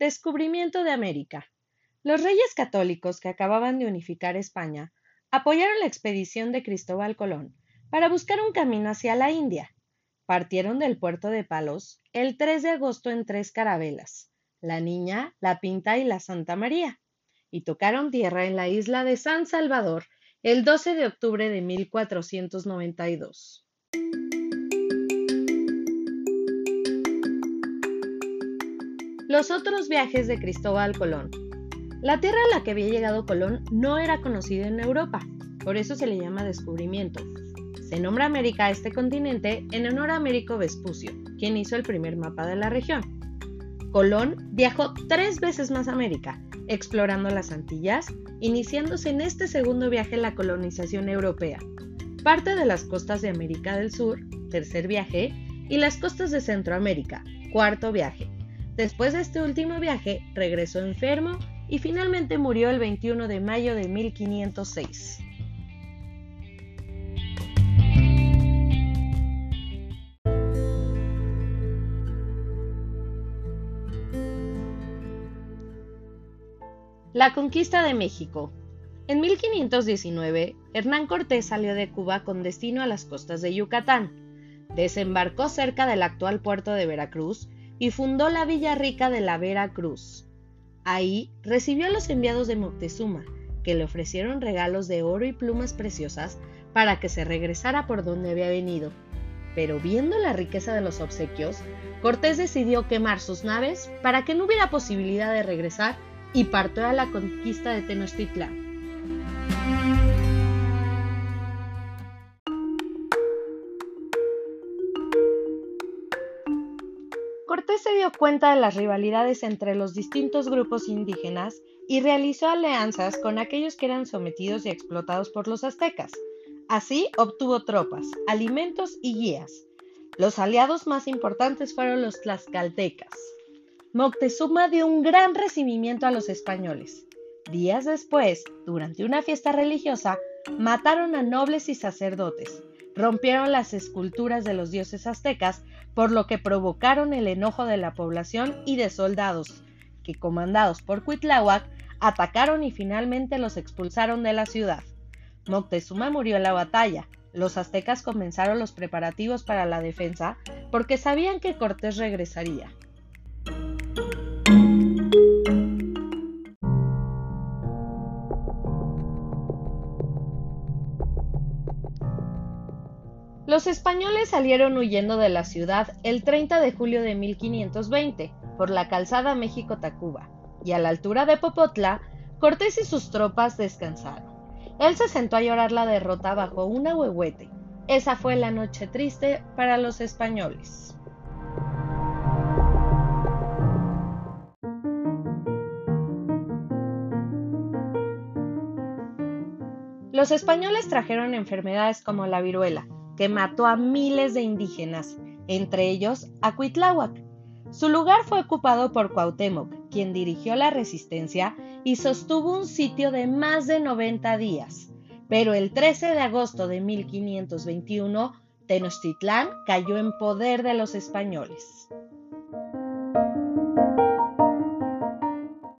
Descubrimiento de América. Los reyes católicos que acababan de unificar España apoyaron la expedición de Cristóbal Colón para buscar un camino hacia la India. Partieron del puerto de Palos el 3 de agosto en tres carabelas, la Niña, la Pinta y la Santa María, y tocaron tierra en la isla de San Salvador el 12 de octubre de 1492. Los otros viajes de Cristóbal Colón. La tierra a la que había llegado Colón no era conocida en Europa, por eso se le llama descubrimiento. Se nombra América a este continente en honor a Américo Vespucio, quien hizo el primer mapa de la región. Colón viajó tres veces más América, explorando las Antillas, iniciándose en este segundo viaje la colonización europea. Parte de las costas de América del Sur, tercer viaje, y las costas de Centroamérica, cuarto viaje. Después de este último viaje, regresó enfermo y finalmente murió el 21 de mayo de 1506. La conquista de México. En 1519, Hernán Cortés salió de Cuba con destino a las costas de Yucatán. Desembarcó cerca del actual puerto de Veracruz y fundó la Villa Rica de la Vera Cruz. Ahí recibió a los enviados de Moctezuma, que le ofrecieron regalos de oro y plumas preciosas para que se regresara por donde había venido. Pero viendo la riqueza de los obsequios, Cortés decidió quemar sus naves para que no hubiera posibilidad de regresar y partió a la conquista de Tenochtitlán. Cortés se dio cuenta de las rivalidades entre los distintos grupos indígenas y realizó alianzas con aquellos que eran sometidos y explotados por los aztecas. Así obtuvo tropas, alimentos y guías. Los aliados más importantes fueron los tlaxcaltecas. Moctezuma dio un gran recibimiento a los españoles. Días después, durante una fiesta religiosa, mataron a nobles y sacerdotes, rompieron las esculturas de los dioses aztecas, por lo que provocaron el enojo de la población y de soldados, que comandados por Cuitláhuac, atacaron y finalmente los expulsaron de la ciudad. Moctezuma murió en la batalla. Los aztecas comenzaron los preparativos para la defensa porque sabían que Cortés regresaría. Los españoles salieron huyendo de la ciudad el 30 de julio de 1520 por la calzada México-Tacuba, y a la altura de Popotla, Cortés y sus tropas descansaron. Él se sentó a llorar la derrota bajo un ahuehuete. Esa fue la noche triste para los españoles. Los españoles trajeron enfermedades como la viruela, que mató a miles de indígenas, entre ellos a Cuitláhuac. Su lugar fue ocupado por Cuauhtémoc, quien dirigió la resistencia y sostuvo un sitio de más de 90 días. Pero el 13 de agosto de 1521, Tenochtitlán cayó en poder de los españoles.